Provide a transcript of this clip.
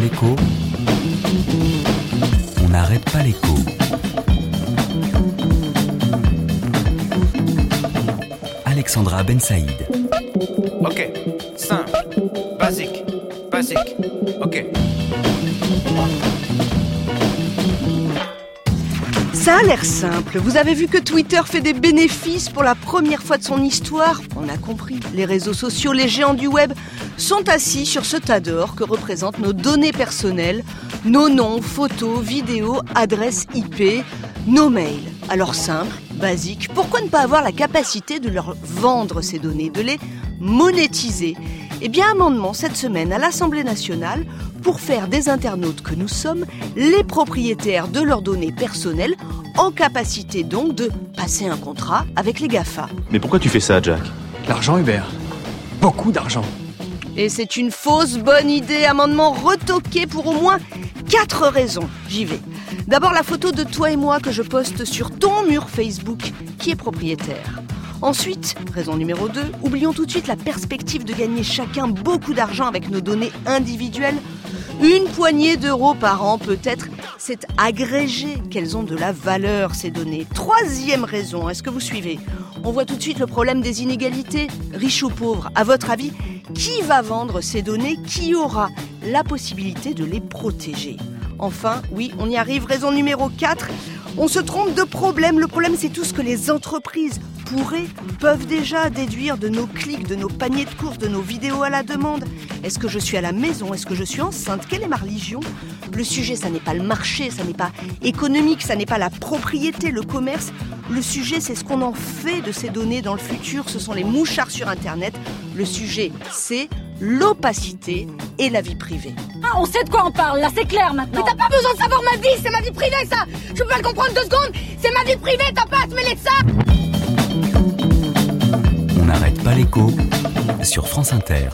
l'écho. On n'arrête pas l'écho. Alexandra Ben Saïd. Ok, simple, basique, basique, ok. Ça a l'air simple. Vous avez vu que Twitter fait des bénéfices pour la première fois de son histoire On a compris. Les réseaux sociaux, les géants du web sont assis sur ce tas d'or que représentent nos données personnelles, nos noms, photos, vidéos, adresses IP, nos mails. Alors simple, basique, pourquoi ne pas avoir la capacité de leur vendre ces données, de les monétiser? Eh bien, amendement cette semaine à l'Assemblée nationale pour faire des internautes que nous sommes les propriétaires de leurs données personnelles, en capacité donc de passer un contrat avec les GAFA. Mais pourquoi tu fais ça, Jack? L'argent, Hubert. Beaucoup d'argent. Et c'est une fausse bonne idée, amendement retoqué pour au moins quatre raisons. J'y vais. D'abord la photo de toi et moi que je poste sur ton mur Facebook, qui est propriétaire. Ensuite, raison numéro 2, oublions tout de suite la perspective de gagner chacun beaucoup d'argent avec nos données individuelles. Une poignée d'euros par an peut-être, c'est agrégé qu'elles ont de la valeur ces données. Troisième raison, est-ce que vous suivez? On voit tout de suite le problème des inégalités, riches ou pauvres. À votre avis, qui va vendre ces données? Qui aura la possibilité de les protéger Enfin, oui, on y arrive, raison numéro 4. On se trompe de problème. Le problème, c'est tout ce que les entreprises pourraient, peuvent déjà déduire de nos clics, de nos paniers de courses, de nos vidéos à la demande. Est-ce que je suis à la maison? Est-ce que je suis enceinte? Quelle est ma religion? Le sujet, ça n'est pas le marché, ça n'est pas économique, ça n'est pas la propriété, le commerce. Le sujet, c'est ce qu'on en fait de ces données dans le futur. Ce sont les mouchards sur Internet. Le sujet, c'est l'opacité et la vie privée. Ah, on sait de quoi on parle, là c'est clair maintenant. Mais t'as pas besoin de savoir ma vie, c'est ma vie privée ça Je peux pas le comprendre deux secondes, c'est ma vie privée, t'as pas à te mêler de ça On n'arrête pas l'écho sur France Inter.